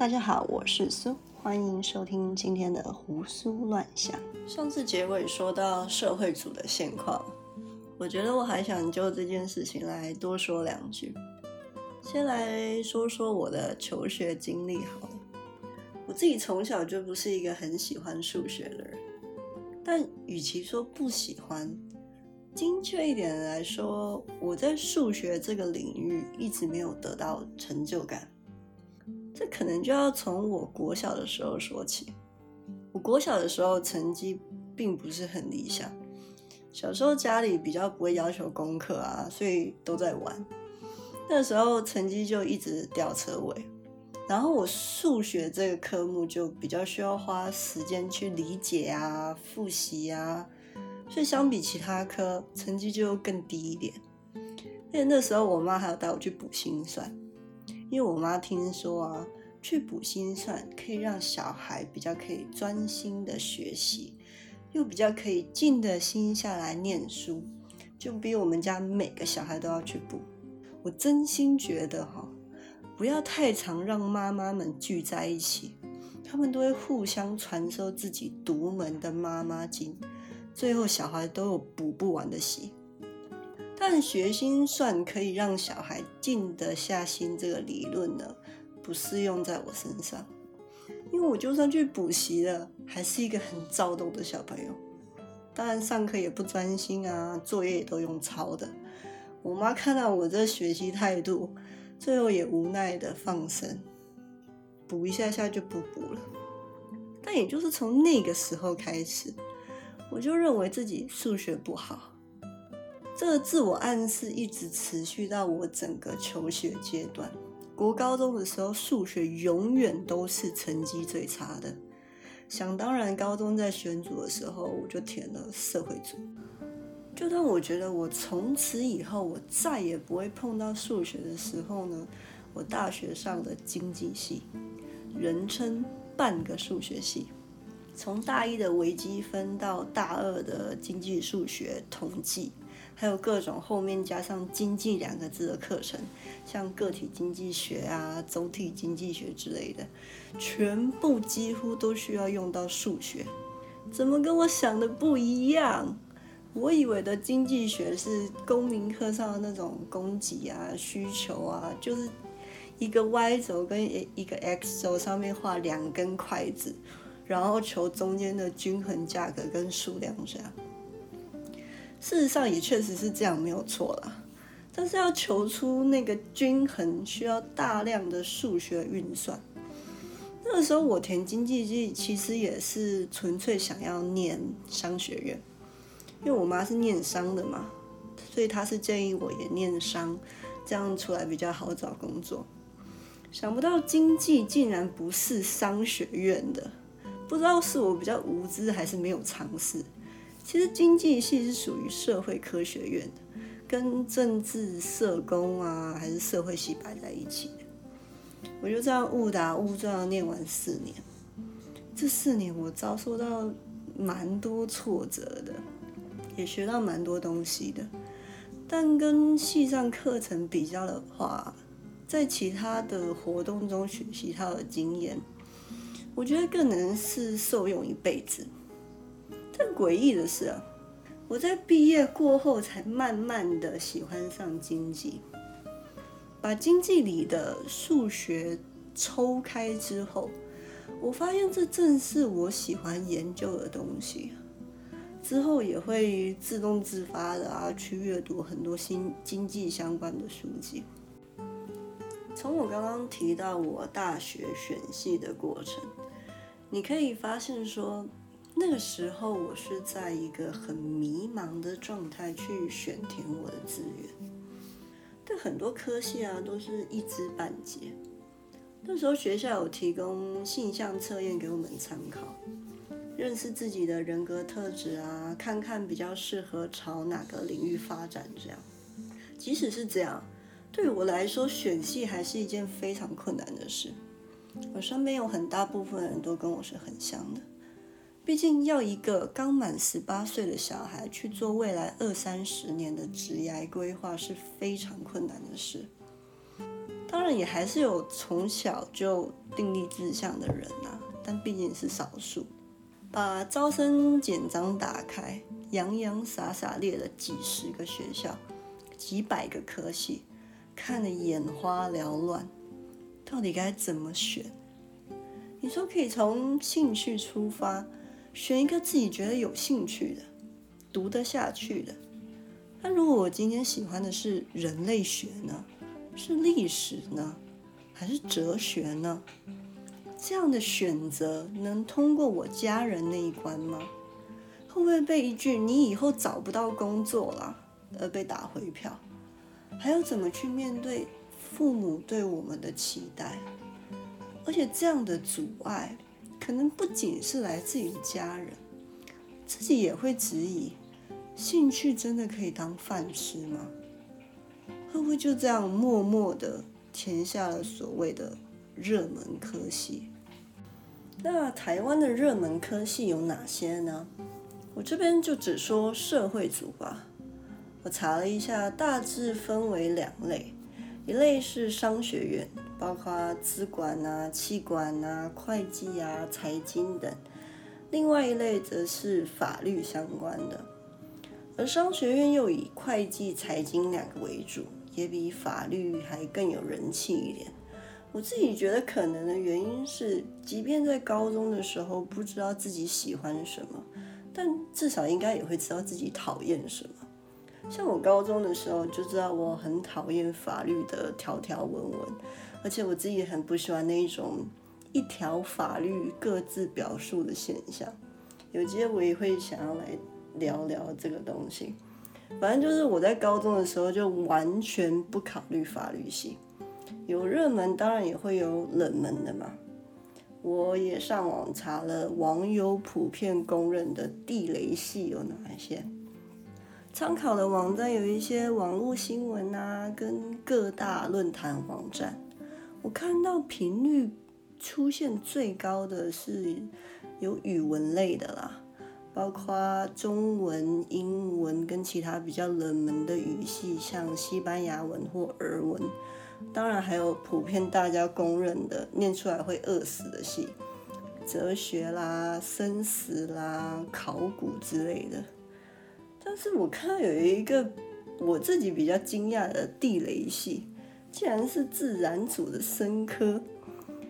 大家好，我是苏，欢迎收听今天的胡思乱想。上次结尾说到社会组的现况，我觉得我还想就这件事情来多说两句。先来说说我的求学经历好了。我自己从小就不是一个很喜欢数学的人，但与其说不喜欢，精确一点来说，我在数学这个领域一直没有得到成就感。这可能就要从我国小的时候说起。我国小的时候成绩并不是很理想，小时候家里比较不会要求功课啊，所以都在玩。那时候成绩就一直掉车尾，然后我数学这个科目就比较需要花时间去理解啊、复习啊，所以相比其他科，成绩就更低一点。因为那时候我妈还要带我去补心算。因为我妈听说啊，去补心算可以让小孩比较可以专心的学习，又比较可以静得心下来念书，就比我们家每个小孩都要去补。我真心觉得哈，不要太常让妈妈们聚在一起，他们都会互相传授自己独门的妈妈经，最后小孩都有补不完的习。但学心算可以让小孩静得下心，这个理论呢，不适用在我身上，因为我就算去补习了，还是一个很躁动的小朋友。当然上课也不专心啊，作业也都用抄的。我妈看到我这学习态度，最后也无奈的放生，补一下下就不补了。但也就是从那个时候开始，我就认为自己数学不好。这个自我暗示一直持续到我整个求学阶段。国高中的时候，数学永远都是成绩最差的。想当然，高中在选组的时候，我就填了社会组。就当我觉得我从此以后我再也不会碰到数学的时候呢，我大学上的经济系，人称半个数学系。从大一的微积分到大二的经济数学、统计。还有各种后面加上“经济”两个字的课程，像个体经济学啊、总体经济学之类的，全部几乎都需要用到数学。怎么跟我想的不一样？我以为的经济学是公民课上的那种供给啊、需求啊，就是一个 Y 轴跟一个 X 轴上面画两根筷子，然后求中间的均衡价格跟数量这样。事实上也确实是这样，没有错啦。但是要求出那个均衡，需要大量的数学运算。那个时候我填经济系，其实也是纯粹想要念商学院，因为我妈是念商的嘛，所以她是建议我也念商，这样出来比较好找工作。想不到经济竟然不是商学院的，不知道是我比较无知，还是没有尝试。其实经济系是属于社会科学院的，跟政治、社工啊，还是社会系摆在一起的。我就这样误打误撞念完四年，这四年我遭受到蛮多挫折的，也学到蛮多东西的。但跟系上课程比较的话，在其他的活动中学习到的经验，我觉得更能是受用一辈子。更诡异的是，我在毕业过后才慢慢的喜欢上经济，把经济里的数学抽开之后，我发现这正是我喜欢研究的东西。之后也会自动自发的啊去阅读很多新经济相关的书籍。从我刚刚提到我大学选系的过程，你可以发现说。那个时候，我是在一个很迷茫的状态去选填我的志愿，对很多科系啊都是一知半解。那时候学校有提供性向测验给我们参考，认识自己的人格特质啊，看看比较适合朝哪个领域发展。这样，即使是这样，对我来说，选系还是一件非常困难的事。我身边有很大部分人都跟我是很像的。毕竟要一个刚满十八岁的小孩去做未来二三十年的职业规划是非常困难的事。当然也还是有从小就定立志向的人呐，但毕竟是少数。把招生简章打开，洋洋洒洒列了几十个学校，几百个科系，看得眼花缭乱，到底该怎么选？你说可以从兴趣出发，选一个自己觉得有兴趣的、读得下去的。那如果我今天喜欢的是人类学呢？是历史呢，还是哲学呢？这样的选择能通过我家人那一关吗？会不会被一句“你以后找不到工作了”而被打回票？还要怎么去面对父母对我们的期待？而且这样的阻碍，可能不仅是来自于家人，自己也会质疑：兴趣真的可以当饭吃吗？会不会就这样默默的填下了所谓的热门科系？那台湾的热门科系有哪些呢？我这边就只说社会组吧。我查了一下，大致分为两类，一类是商学院，包括资管啊、气管啊、会计啊、财经等；另外一类则是法律相关的，而商学院又以会计、财经两个为主。也比法律还更有人气一点。我自己觉得可能的原因是，即便在高中的时候不知道自己喜欢什么，但至少应该也会知道自己讨厌什么。像我高中的时候就知道我很讨厌法律的条条文文，而且我自己很不喜欢那一种一条法律各自表述的现象。有机我也会想要来聊聊这个东西。反正就是我在高中的时候就完全不考虑法律系，有热门当然也会有冷门的嘛。我也上网查了网友普遍公认的地雷系有哪一些，参考的网站有一些网络新闻啊，跟各大论坛网站。我看到频率出现最高的是有语文类的啦。包括中文、英文跟其他比较冷门的语系，像西班牙文或俄文，当然还有普遍大家公认的念出来会饿死的系，哲学啦、生死啦、考古之类的。但是我看到有一个我自己比较惊讶的地雷系，竟然是自然组的生科，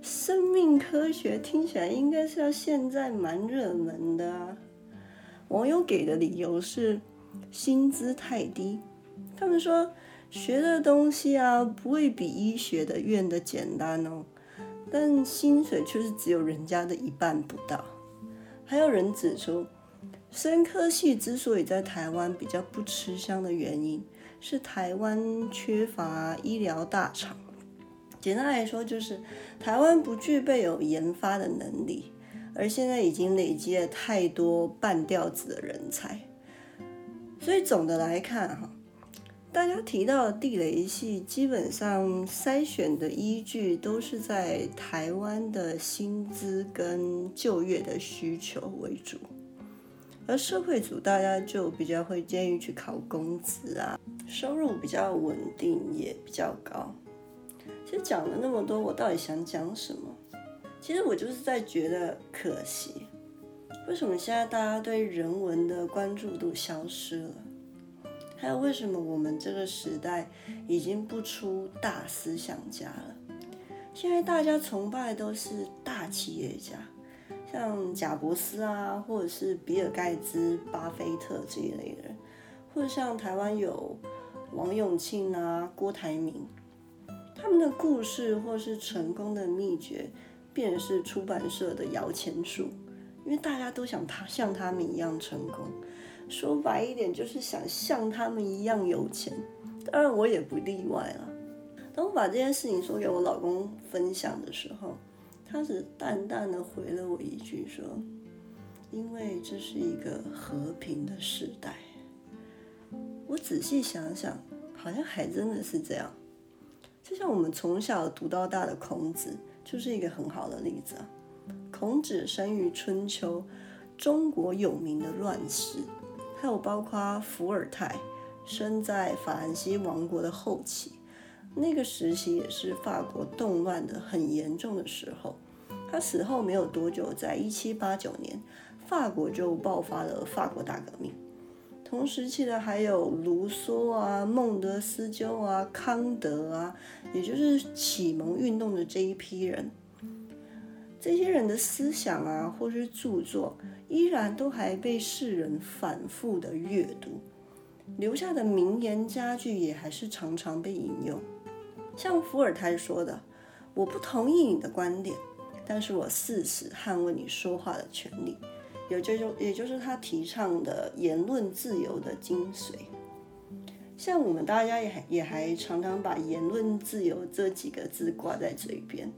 生命科学听起来应该是要现在蛮热门的啊。网友给的理由是薪资太低，他们说学的东西啊不会比医学的院的简单哦，但薪水却是只有人家的一半不到。还有人指出，生科系之所以在台湾比较不吃香的原因，是台湾缺乏医疗大厂。简单来说，就是台湾不具备有研发的能力。而现在已经累积了太多半吊子的人才，所以总的来看哈，大家提到的地雷系基本上筛选的依据都是在台湾的薪资跟就业的需求为主，而社会组大家就比较会建议去考工资啊，收入比较稳定也比较高。其实讲了那么多，我到底想讲什么？其实我就是在觉得可惜，为什么现在大家对人文的关注度消失了？还有为什么我们这个时代已经不出大思想家了？现在大家崇拜都是大企业家，像贾伯斯啊，或者是比尔盖茨、巴菲特这一类的人，或者像台湾有王永庆啊、郭台铭，他们的故事或是成功的秘诀。便是出版社的摇钱树，因为大家都想他像他们一样成功，说白一点就是想像他们一样有钱。当然我也不例外了。当我把这件事情说给我老公分享的时候，他只淡淡的回了我一句说：“因为这是一个和平的时代。”我仔细想想，好像还真的是这样。就像我们从小读到大的孔子。就是一个很好的例子啊。孔子生于春秋，中国有名的乱世，还有包括伏尔泰生在法兰西王国的后期，那个时期也是法国动乱的很严重的时候。他死后没有多久，在一七八九年，法国就爆发了法国大革命。同时期的还有卢梭啊、孟德斯鸠啊、康德啊，也就是启蒙运动的这一批人。这些人的思想啊，或是著作，依然都还被世人反复的阅读，留下的名言佳句也还是常常被引用。像伏尔泰说的：“我不同意你的观点，但是我誓死捍卫你说话的权利。”有这种，也就是他提倡的言论自由的精髓。像我们大家也还也还常常把言论自由这几个字挂在嘴边。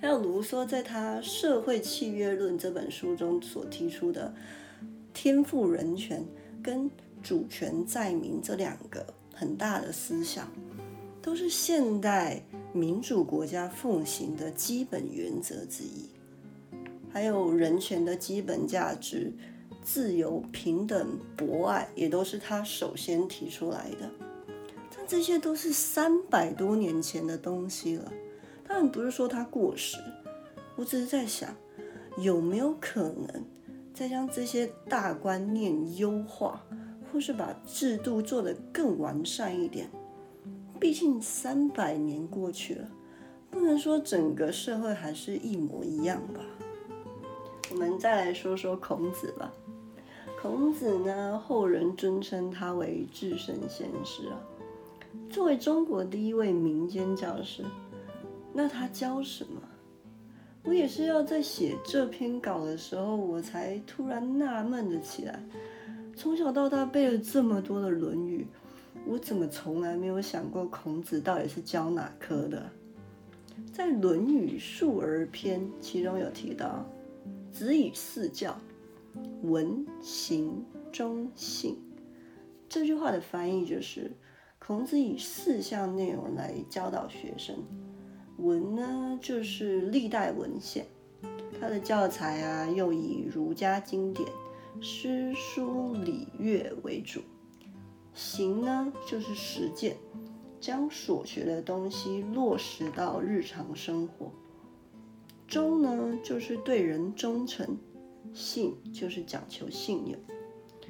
还有卢梭在他《社会契约论》这本书中所提出的天赋人权跟主权在民这两个很大的思想，都是现代民主国家奉行的基本原则之一。还有人权的基本价值，自由、平等、博爱，也都是他首先提出来的。但这些都是三百多年前的东西了，当然不是说它过时。我只是在想，有没有可能再将这些大观念优化，或是把制度做得更完善一点？毕竟三百年过去了，不能说整个社会还是一模一样吧。我们再来说说孔子吧。孔子呢，后人尊称他为至圣先师啊。作为中国第一位民间教师，那他教什么？我也是要在写这篇稿的时候，我才突然纳闷了起来。从小到大背了这么多的《论语》，我怎么从来没有想过孔子到底是教哪科的？在《论语·述而篇》其中有提到。子以四教，文、行、忠、信。这句话的翻译就是：孔子以四项内容来教导学生。文呢，就是历代文献，他的教材啊，又以儒家经典、诗书礼乐为主。行呢，就是实践，将所学的东西落实到日常生活。忠呢，就是对人忠诚；信就是讲求信用，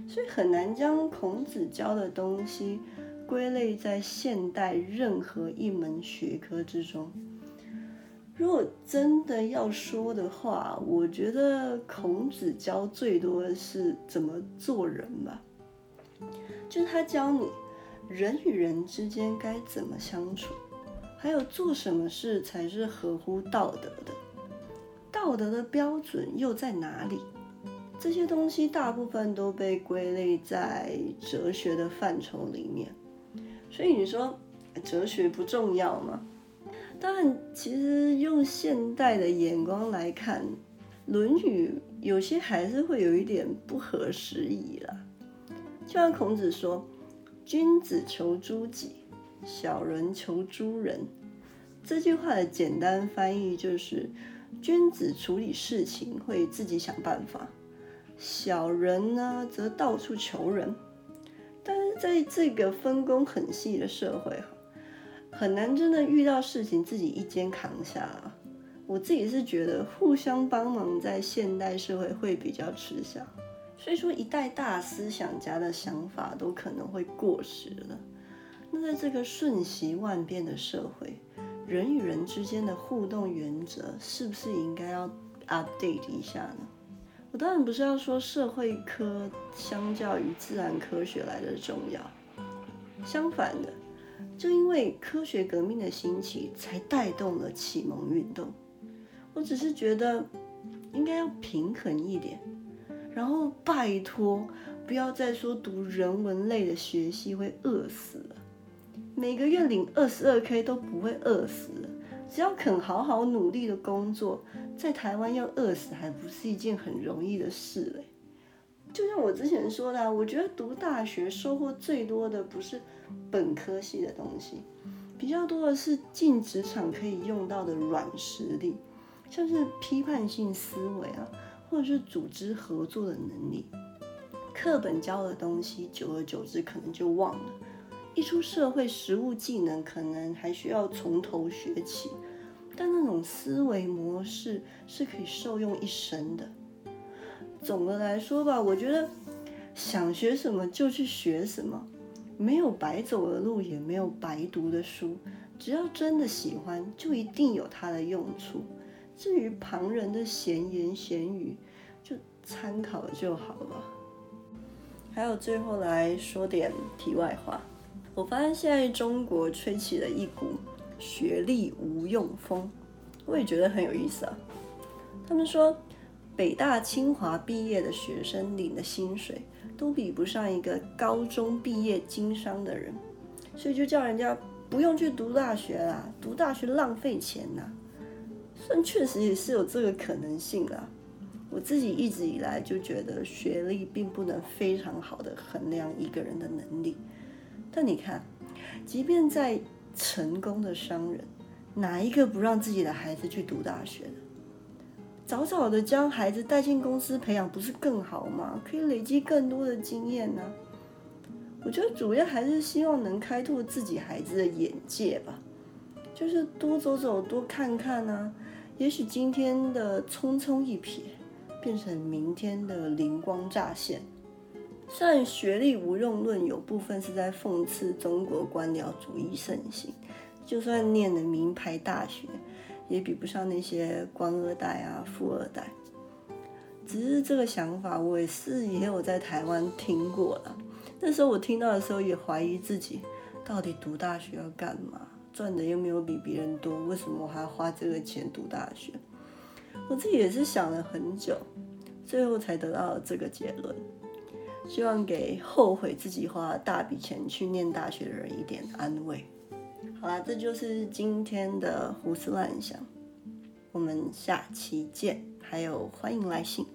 所以很难将孔子教的东西归类在现代任何一门学科之中。如果真的要说的话，我觉得孔子教最多的是怎么做人吧，就是他教你人与人之间该怎么相处，还有做什么事才是合乎道德的。道德的标准又在哪里？这些东西大部分都被归类在哲学的范畴里面。所以你说哲学不重要吗？当然，其实用现代的眼光来看，《论语》有些还是会有一点不合时宜了。就像孔子说：“君子求诸己，小人求诸人。”这句话的简单翻译就是。君子处理事情会自己想办法，小人呢则到处求人。但是在这个分工很细的社会，很难真的遇到事情自己一肩扛下。我自己是觉得互相帮忙在现代社会会比较吃香。所以说，一代大思想家的想法都可能会过时了。那在这个瞬息万变的社会，人与人之间的互动原则是不是应该要 update 一下呢？我当然不是要说社会科相较于自然科学来的重要，相反的，就因为科学革命的兴起，才带动了启蒙运动。我只是觉得应该要平衡一点，然后拜托不要再说读人文类的学系会饿死了。每个月领二十二 k 都不会饿死，只要肯好好努力的工作，在台湾要饿死还不是一件很容易的事嘞。就像我之前说的，我觉得读大学收获最多的不是本科系的东西，比较多的是进职场可以用到的软实力，像是批判性思维啊，或者是组织合作的能力。课本教的东西，久而久之可能就忘了。一出社会，实务技能可能还需要从头学起，但那种思维模式是可以受用一生的。总的来说吧，我觉得想学什么就去学什么，没有白走的路，也没有白读的书。只要真的喜欢，就一定有它的用处。至于旁人的闲言闲语，就参考就好了。还有最后来说点题外话，我发现现在中国吹起了一股学历无用风，我也觉得很有意思啊。他们说。北大、清华毕业的学生领的薪水都比不上一个高中毕业经商的人，所以就叫人家不用去读大学啦，读大学浪费钱呐。虽然确实也是有这个可能性啦，我自己一直以来就觉得学历并不能非常好的衡量一个人的能力。但你看，即便在成功的商人，哪一个不让自己的孩子去读大学的？早早的将孩子带进公司培养，不是更好吗？可以累积更多的经验呢。我觉得主要还是希望能开拓自己孩子的眼界吧，就是多走走，多看看呢。也许今天的匆匆一瞥，变成明天的灵光乍现。虽然学历无用论有部分是在讽刺中国官僚主义盛行，就算念了名牌大学。也比不上那些官二代啊、富二代。只是这个想法，我也是也有在台湾听过了。那时候我听到的时候，也怀疑自己到底读大学要干嘛？赚的又没有比别人多，为什么我还要花这个钱读大学？我自己也是想了很久，最后才得到了这个结论。希望给后悔自己花大笔钱去念大学的人一点安慰。好啦，这就是今天的胡思乱想，我们下期见，还有欢迎来信。